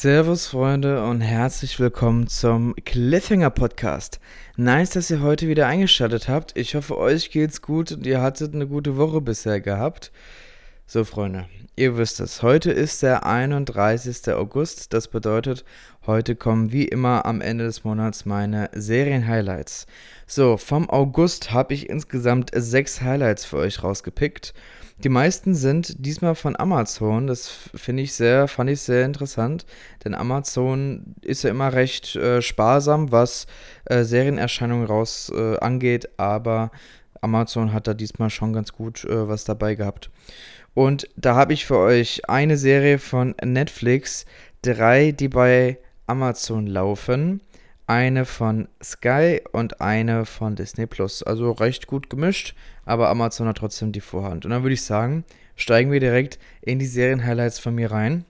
Servus Freunde und herzlich willkommen zum Cliffhanger Podcast. Nice, dass ihr heute wieder eingeschaltet habt. Ich hoffe, euch geht's gut und ihr hattet eine gute Woche bisher gehabt. So Freunde, ihr wisst es, heute ist der 31. August. Das bedeutet, heute kommen wie immer am Ende des Monats meine Serien-Highlights. So, vom August habe ich insgesamt sechs Highlights für euch rausgepickt. Die meisten sind diesmal von Amazon. Das finde ich sehr, fand ich sehr interessant, denn Amazon ist ja immer recht äh, sparsam, was äh, Serienerscheinungen raus äh, angeht, aber Amazon hat da diesmal schon ganz gut äh, was dabei gehabt. Und da habe ich für euch eine Serie von Netflix, drei, die bei Amazon laufen eine von Sky und eine von Disney Plus. Also recht gut gemischt, aber Amazon hat trotzdem die Vorhand. Und dann würde ich sagen, steigen wir direkt in die Serien-Highlights von mir rein.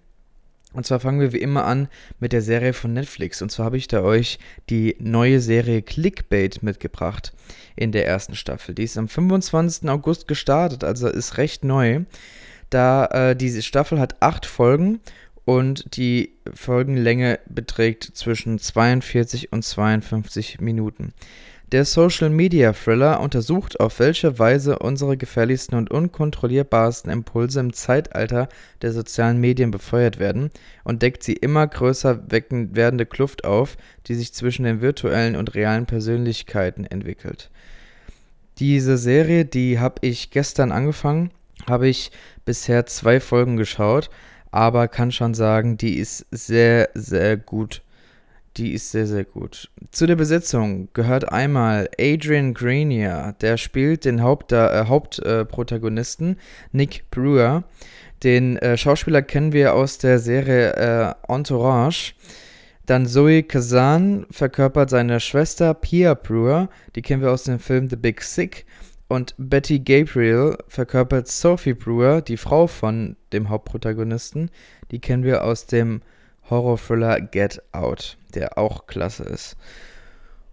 Und zwar fangen wir wie immer an mit der Serie von Netflix. Und zwar habe ich da euch die neue Serie Clickbait mitgebracht in der ersten Staffel. Die ist am 25. August gestartet, also ist recht neu. Da äh, diese Staffel hat acht Folgen und die Folgenlänge beträgt zwischen 42 und 52 Minuten. Der Social Media Thriller untersucht, auf welche Weise unsere gefährlichsten und unkontrollierbarsten Impulse im Zeitalter der sozialen Medien befeuert werden und deckt sie immer größer werdende Kluft auf, die sich zwischen den virtuellen und realen Persönlichkeiten entwickelt. Diese Serie, die habe ich gestern angefangen, habe ich bisher zwei Folgen geschaut aber kann schon sagen, die ist sehr, sehr gut. Die ist sehr, sehr gut. Zu der Besetzung gehört einmal Adrian Grenier, der spielt den Haupt, äh, Hauptprotagonisten äh, Nick Brewer. Den äh, Schauspieler kennen wir aus der Serie äh, Entourage. Dann Zoe Kazan verkörpert seine Schwester Pia Brewer, die kennen wir aus dem Film The Big Sick. Und Betty Gabriel verkörpert Sophie Brewer, die Frau von dem Hauptprotagonisten. Die kennen wir aus dem Horrorthriller Get Out, der auch klasse ist.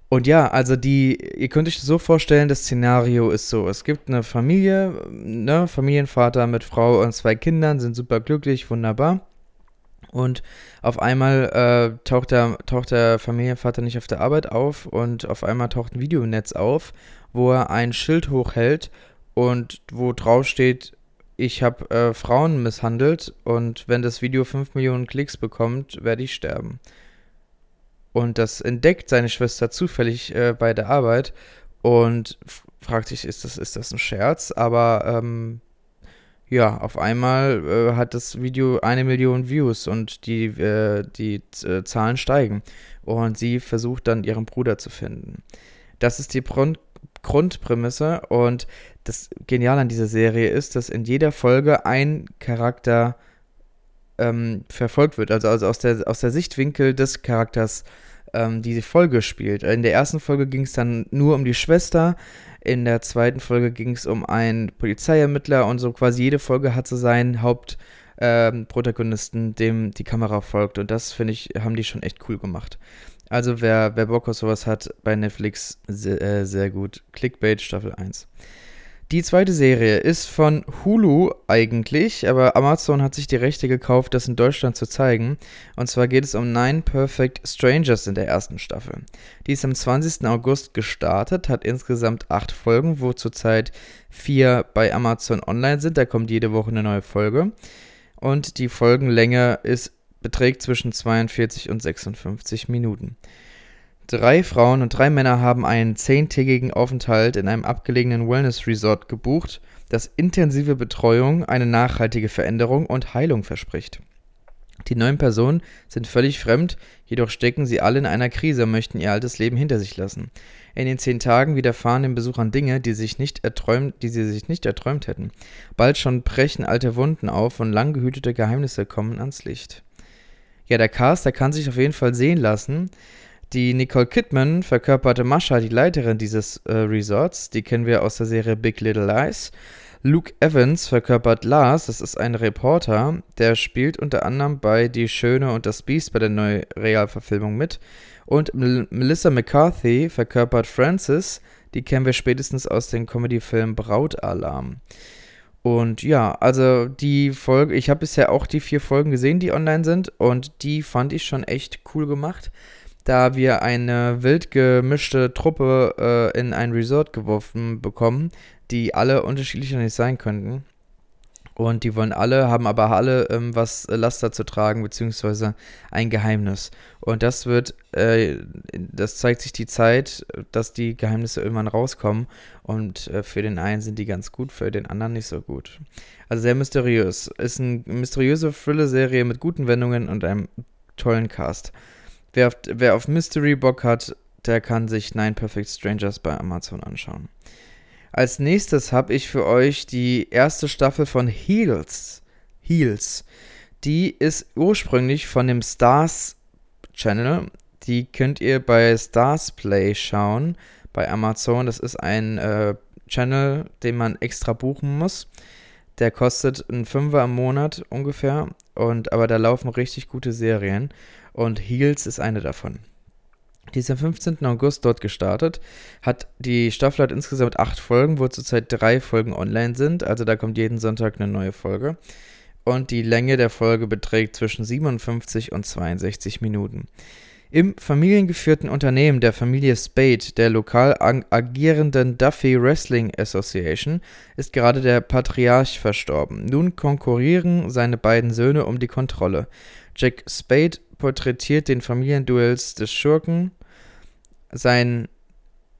Und ja, also die, ihr könnt euch das so vorstellen, das Szenario ist so, es gibt eine Familie, ne, Familienvater mit Frau und zwei Kindern, sind super glücklich, wunderbar. Und auf einmal äh, taucht, der, taucht der Familienvater nicht auf der Arbeit auf und auf einmal taucht ein Video im Netz auf, wo er ein Schild hochhält und wo drauf steht, ich habe äh, Frauen misshandelt und wenn das Video 5 Millionen Klicks bekommt, werde ich sterben. Und das entdeckt seine Schwester zufällig äh, bei der Arbeit und fragt sich, ist das, ist das ein Scherz? Aber ähm, ja, auf einmal äh, hat das Video eine Million Views und die, äh, die äh, Zahlen steigen. Und sie versucht dann ihren Bruder zu finden. Das ist die Grund Grundprämisse und das Geniale an dieser Serie ist, dass in jeder Folge ein Charakter ähm, verfolgt wird. Also, also aus, der, aus der Sichtwinkel des Charakters ähm, diese Folge spielt. In der ersten Folge ging es dann nur um die Schwester, in der zweiten Folge ging es um einen Polizeiermittler und so quasi jede Folge hat so seinen Hauptprotagonisten, ähm, dem die Kamera folgt. Und das, finde ich, haben die schon echt cool gemacht. Also wer, wer Bock auf sowas hat, bei Netflix sehr, äh, sehr gut. Clickbait Staffel 1. Die zweite Serie ist von Hulu eigentlich, aber Amazon hat sich die Rechte gekauft, das in Deutschland zu zeigen. Und zwar geht es um Nine Perfect Strangers in der ersten Staffel. Die ist am 20. August gestartet, hat insgesamt acht Folgen, wo zurzeit vier bei Amazon online sind. Da kommt jede Woche eine neue Folge. Und die Folgenlänge ist, beträgt zwischen 42 und 56 Minuten. Drei Frauen und drei Männer haben einen zehntägigen Aufenthalt in einem abgelegenen Wellness-Resort gebucht, das intensive Betreuung, eine nachhaltige Veränderung und Heilung verspricht. Die neun Personen sind völlig fremd, jedoch stecken sie alle in einer Krise und möchten ihr altes Leben hinter sich lassen. In den zehn Tagen widerfahren den Besuchern Dinge, die, sich nicht erträumt, die sie sich nicht erträumt hätten. Bald schon brechen alte Wunden auf und lang gehütete Geheimnisse kommen ans Licht. Ja, der Cast, der kann sich auf jeden Fall sehen lassen. Die Nicole Kidman verkörperte Mascha, die Leiterin dieses äh, Resorts. Die kennen wir aus der Serie Big Little Lies. Luke Evans verkörpert Lars, das ist ein Reporter, der spielt unter anderem bei Die Schöne und das Biest bei der Neurealverfilmung mit. Und M Melissa McCarthy verkörpert Frances, die kennen wir spätestens aus dem Comedyfilm Brautalarm. Und ja, also die Folge, ich habe bisher auch die vier Folgen gesehen, die online sind und die fand ich schon echt cool gemacht, da wir eine wild gemischte Truppe äh, in ein Resort geworfen bekommen, die alle unterschiedlicher nicht sein könnten. Und die wollen alle, haben aber alle ähm, was Laster zu tragen, beziehungsweise ein Geheimnis. Und das wird, äh, das zeigt sich die Zeit, dass die Geheimnisse irgendwann rauskommen. Und äh, für den einen sind die ganz gut, für den anderen nicht so gut. Also sehr mysteriös. Ist eine mysteriöse Thriller-Serie mit guten Wendungen und einem tollen Cast. Wer auf, wer auf Mystery Bock hat, der kann sich Nine Perfect Strangers bei Amazon anschauen. Als nächstes habe ich für euch die erste Staffel von Heels. Heels. Die ist ursprünglich von dem Stars Channel. Die könnt ihr bei Stars Play schauen bei Amazon. Das ist ein äh, Channel, den man extra buchen muss. Der kostet einen Fünfer im Monat ungefähr. Und, aber da laufen richtig gute Serien. Und Heels ist eine davon. Die ist am 15. August dort gestartet. Hat die Staffel hat insgesamt acht Folgen, wo zurzeit drei Folgen online sind. Also da kommt jeden Sonntag eine neue Folge. Und die Länge der Folge beträgt zwischen 57 und 62 Minuten. Im familiengeführten Unternehmen der Familie Spade, der lokal agierenden Duffy Wrestling Association, ist gerade der Patriarch verstorben. Nun konkurrieren seine beiden Söhne um die Kontrolle. Jack Spade porträtiert den Familienduells des Schurken sein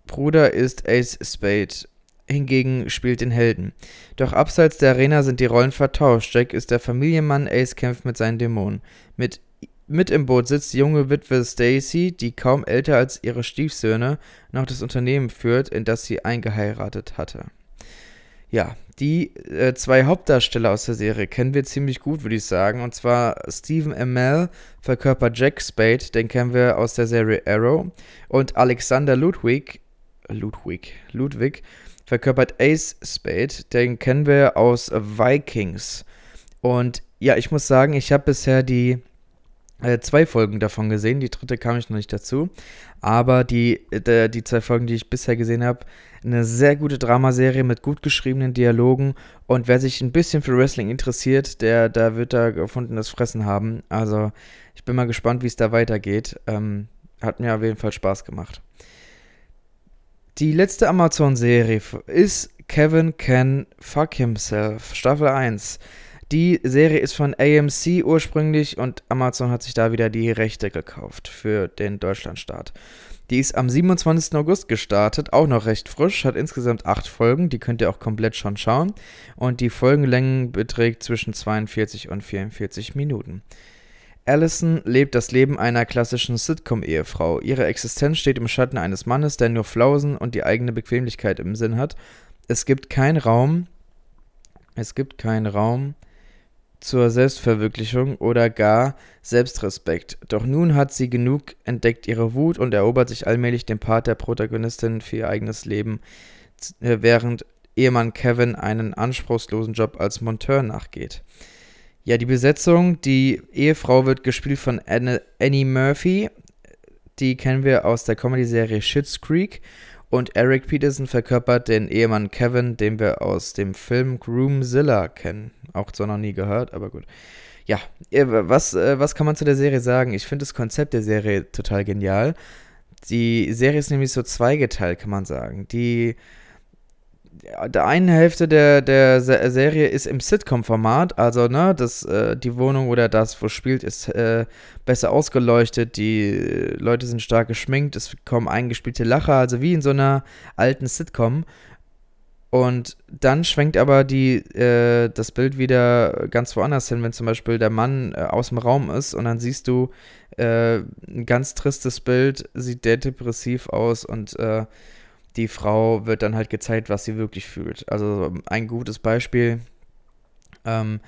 Bruder ist Ace Spade, hingegen spielt den Helden. Doch abseits der Arena sind die Rollen vertauscht. Jack ist der Familienmann, Ace kämpft mit seinen Dämonen. Mit, mit im Boot sitzt die junge Witwe Stacy, die kaum älter als ihre Stiefsöhne noch das Unternehmen führt, in das sie eingeheiratet hatte. Ja, die äh, zwei Hauptdarsteller aus der Serie kennen wir ziemlich gut, würde ich sagen. Und zwar Stephen Amell verkörpert Jack Spade, den kennen wir aus der Serie Arrow. Und Alexander Ludwig, Ludwig, Ludwig verkörpert Ace Spade, den kennen wir aus Vikings. Und ja, ich muss sagen, ich habe bisher die zwei Folgen davon gesehen. Die dritte kam ich noch nicht dazu. Aber die, äh, die zwei Folgen, die ich bisher gesehen habe, eine sehr gute Dramaserie mit gut geschriebenen Dialogen. Und wer sich ein bisschen für Wrestling interessiert, der, der wird da gefundenes Fressen haben. Also ich bin mal gespannt, wie es da weitergeht. Ähm, hat mir auf jeden Fall Spaß gemacht. Die letzte Amazon-Serie ist Kevin Can Fuck Himself, Staffel 1. Die Serie ist von AMC ursprünglich und Amazon hat sich da wieder die Rechte gekauft für den Deutschlandstart. Die ist am 27. August gestartet, auch noch recht frisch, hat insgesamt acht Folgen, die könnt ihr auch komplett schon schauen. Und die Folgenlänge beträgt zwischen 42 und 44 Minuten. Allison lebt das Leben einer klassischen Sitcom-Ehefrau. Ihre Existenz steht im Schatten eines Mannes, der nur Flausen und die eigene Bequemlichkeit im Sinn hat. Es gibt keinen Raum. Es gibt keinen Raum zur Selbstverwirklichung oder gar Selbstrespekt. Doch nun hat sie genug, entdeckt ihre Wut und erobert sich allmählich den Part der Protagonistin für ihr eigenes Leben, äh, während Ehemann Kevin einen anspruchslosen Job als Monteur nachgeht. Ja, die Besetzung, die Ehefrau wird gespielt von Annie Murphy. Die kennen wir aus der Comedy-Serie Schitt's Creek und Eric Peterson verkörpert den Ehemann Kevin, den wir aus dem Film Groomzilla kennen. Auch so noch nie gehört, aber gut. Ja, was, äh, was kann man zu der Serie sagen? Ich finde das Konzept der Serie total genial. Die Serie ist nämlich so zweigeteilt, kann man sagen. Die der einen Hälfte der, der Serie ist im Sitcom-Format, also ne, das, äh, die Wohnung oder das, wo spielt, ist äh, besser ausgeleuchtet, die Leute sind stark geschminkt, es kommen eingespielte Lacher, also wie in so einer alten Sitcom. Und dann schwenkt aber die, äh, das Bild wieder ganz woanders hin, wenn zum Beispiel der Mann äh, aus dem Raum ist und dann siehst du äh, ein ganz tristes Bild, sieht der depressiv aus und äh, die Frau wird dann halt gezeigt, was sie wirklich fühlt. Also ein gutes Beispiel. Ähm,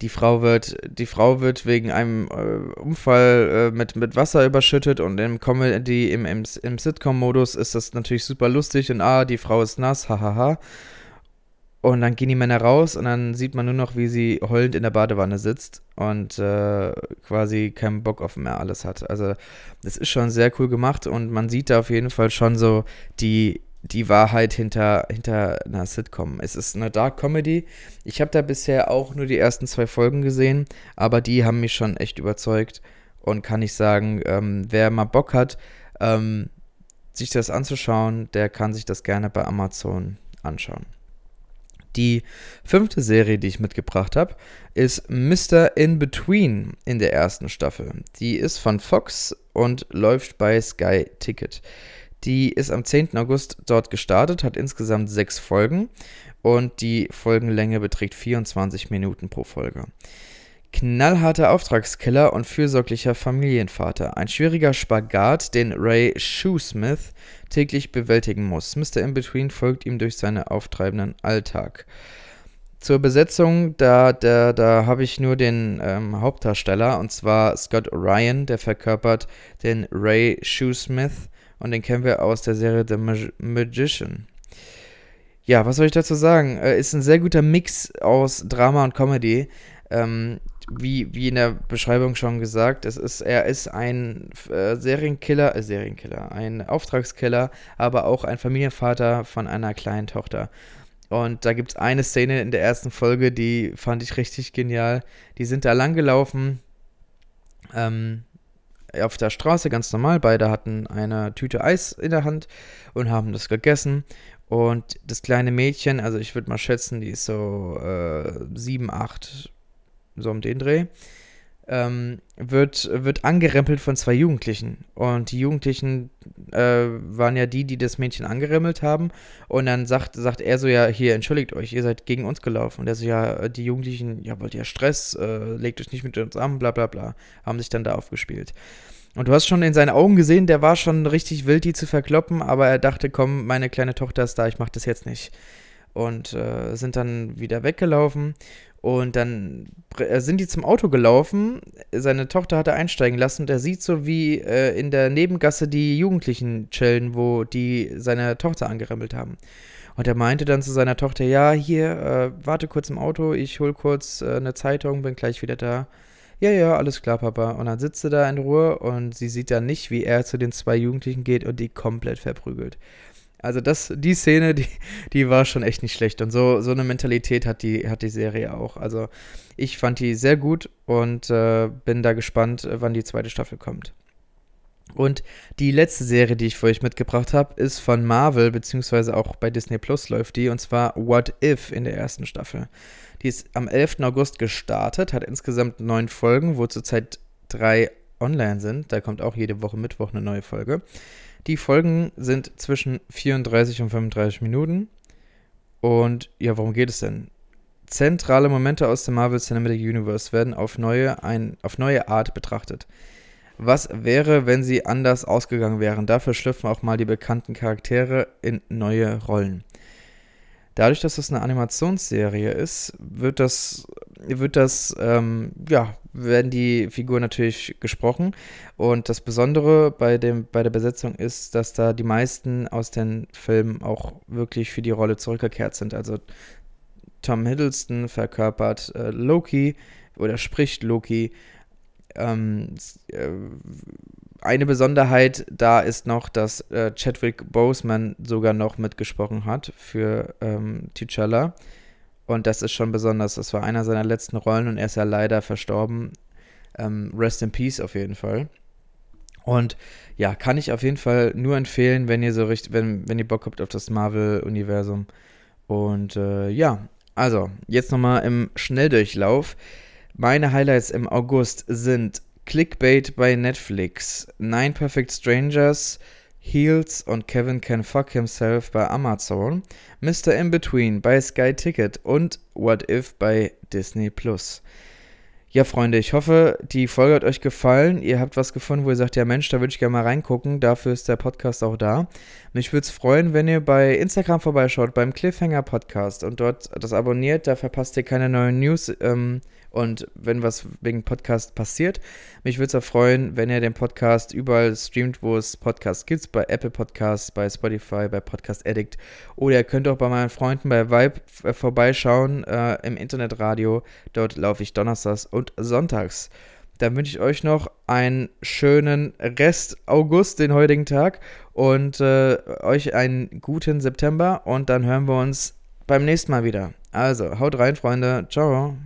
die Frau wird, die Frau wird wegen einem äh, Unfall äh, mit, mit Wasser überschüttet und im Comedy, im, im, im Sitcom-Modus ist das natürlich super lustig und ah, die Frau ist nass, hahaha. Und dann gehen die Männer raus und dann sieht man nur noch, wie sie heulend in der Badewanne sitzt und äh, quasi keinen Bock auf mehr alles hat. Also das ist schon sehr cool gemacht und man sieht da auf jeden Fall schon so die die Wahrheit hinter, hinter einer Sitcom. Es ist eine Dark Comedy. Ich habe da bisher auch nur die ersten zwei Folgen gesehen, aber die haben mich schon echt überzeugt und kann ich sagen, ähm, wer mal Bock hat, ähm, sich das anzuschauen, der kann sich das gerne bei Amazon anschauen. Die fünfte Serie, die ich mitgebracht habe, ist Mr. In Between in der ersten Staffel. Die ist von Fox und läuft bei Sky Ticket. Die ist am 10. August dort gestartet, hat insgesamt sechs Folgen und die Folgenlänge beträgt 24 Minuten pro Folge. Knallharter Auftragskiller und fürsorglicher Familienvater. Ein schwieriger Spagat, den Ray Shoesmith täglich bewältigen muss. Mr. In-Between folgt ihm durch seinen auftreibenden Alltag. Zur Besetzung, da, da, da habe ich nur den ähm, Hauptdarsteller, und zwar Scott Ryan, der verkörpert den Ray Shoesmith und den kennen wir aus der Serie The Mag Magician. Ja, was soll ich dazu sagen? Äh, ist ein sehr guter Mix aus Drama und Comedy. Ähm, wie, wie in der Beschreibung schon gesagt, es ist, er ist ein äh, Serienkiller, äh, Serienkiller, ein Auftragskiller, aber auch ein Familienvater von einer kleinen Tochter. Und da gibt es eine Szene in der ersten Folge, die fand ich richtig genial. Die sind da langgelaufen ähm, auf der Straße, ganz normal. Beide hatten eine Tüte Eis in der Hand und haben das gegessen. Und das kleine Mädchen, also ich würde mal schätzen, die ist so äh, sieben, acht, so um den Dreh, ähm, wird, wird angerempelt von zwei Jugendlichen. Und die Jugendlichen äh, waren ja die, die das Mädchen angerempelt haben. Und dann sagt, sagt er so, ja, hier, entschuldigt euch, ihr seid gegen uns gelaufen. Und er so, ja, die Jugendlichen, ja, wollt ihr Stress, äh, legt euch nicht mit uns an, bla bla bla. Haben sich dann da aufgespielt. Und du hast schon in seinen Augen gesehen, der war schon richtig wild, die zu verkloppen, aber er dachte, komm, meine kleine Tochter ist da, ich mach das jetzt nicht. Und äh, sind dann wieder weggelaufen. Und dann äh, sind die zum Auto gelaufen. Seine Tochter hat er einsteigen lassen und er sieht so, wie äh, in der Nebengasse die Jugendlichen chillen, wo die seine Tochter angerempelt haben. Und er meinte dann zu seiner Tochter: Ja, hier, äh, warte kurz im Auto, ich hol kurz äh, eine Zeitung, bin gleich wieder da. Ja, ja, alles klar, Papa. Und dann sitzt sie da in Ruhe und sie sieht dann nicht, wie er zu den zwei Jugendlichen geht und die komplett verprügelt. Also das, die Szene, die, die war schon echt nicht schlecht. Und so, so eine Mentalität hat die, hat die Serie auch. Also ich fand die sehr gut und äh, bin da gespannt, wann die zweite Staffel kommt. Und die letzte Serie, die ich für euch mitgebracht habe, ist von Marvel, beziehungsweise auch bei Disney Plus läuft die, und zwar What If in der ersten Staffel. Die ist am 11. August gestartet, hat insgesamt neun Folgen, wo zurzeit drei online sind. Da kommt auch jede Woche Mittwoch eine neue Folge. Die Folgen sind zwischen 34 und 35 Minuten. Und ja, worum geht es denn? Zentrale Momente aus dem Marvel Cinematic Universe werden auf neue, ein, auf neue Art betrachtet. Was wäre, wenn sie anders ausgegangen wären? Dafür schlüpfen auch mal die bekannten Charaktere in neue Rollen. Dadurch, dass das eine Animationsserie ist, wird das, wird das, ähm, ja, werden die Figuren natürlich gesprochen. Und das Besondere bei, dem, bei der Besetzung ist, dass da die meisten aus den Filmen auch wirklich für die Rolle zurückgekehrt sind. Also Tom Hiddleston verkörpert äh, Loki oder spricht Loki. Ähm, äh, eine Besonderheit da ist noch, dass äh, Chadwick Boseman sogar noch mitgesprochen hat für ähm, T'Challa. Und das ist schon besonders. Das war einer seiner letzten Rollen und er ist ja leider verstorben. Ähm, rest in Peace auf jeden Fall. Und ja, kann ich auf jeden Fall nur empfehlen, wenn ihr so richtig, wenn, wenn ihr Bock habt auf das Marvel-Universum. Und äh, ja, also, jetzt nochmal im Schnelldurchlauf. Meine Highlights im August sind Clickbait bei Netflix, Nine Perfect Strangers, Heels und Kevin Can Fuck Himself bei Amazon, Mr. In Between bei Sky Ticket und What If bei Disney Plus. Ja, Freunde, ich hoffe, die Folge hat euch gefallen. Ihr habt was gefunden, wo ihr sagt, ja Mensch, da würde ich gerne mal reingucken. Dafür ist der Podcast auch da. Mich würde es freuen, wenn ihr bei Instagram vorbeischaut, beim Cliffhanger Podcast und dort das abonniert. Da verpasst ihr keine neuen News. Ähm, und wenn was wegen Podcast passiert, mich würde es auch freuen, wenn ihr den Podcast überall streamt, wo es Podcasts gibt, bei Apple Podcasts, bei Spotify, bei Podcast Addict. Oder ihr könnt auch bei meinen Freunden bei Vibe äh, vorbeischauen äh, im Internetradio. Dort laufe ich donnerstags und sonntags. Dann wünsche ich euch noch einen schönen Rest August, den heutigen Tag, und äh, euch einen guten September. Und dann hören wir uns beim nächsten Mal wieder. Also, haut rein, Freunde. Ciao.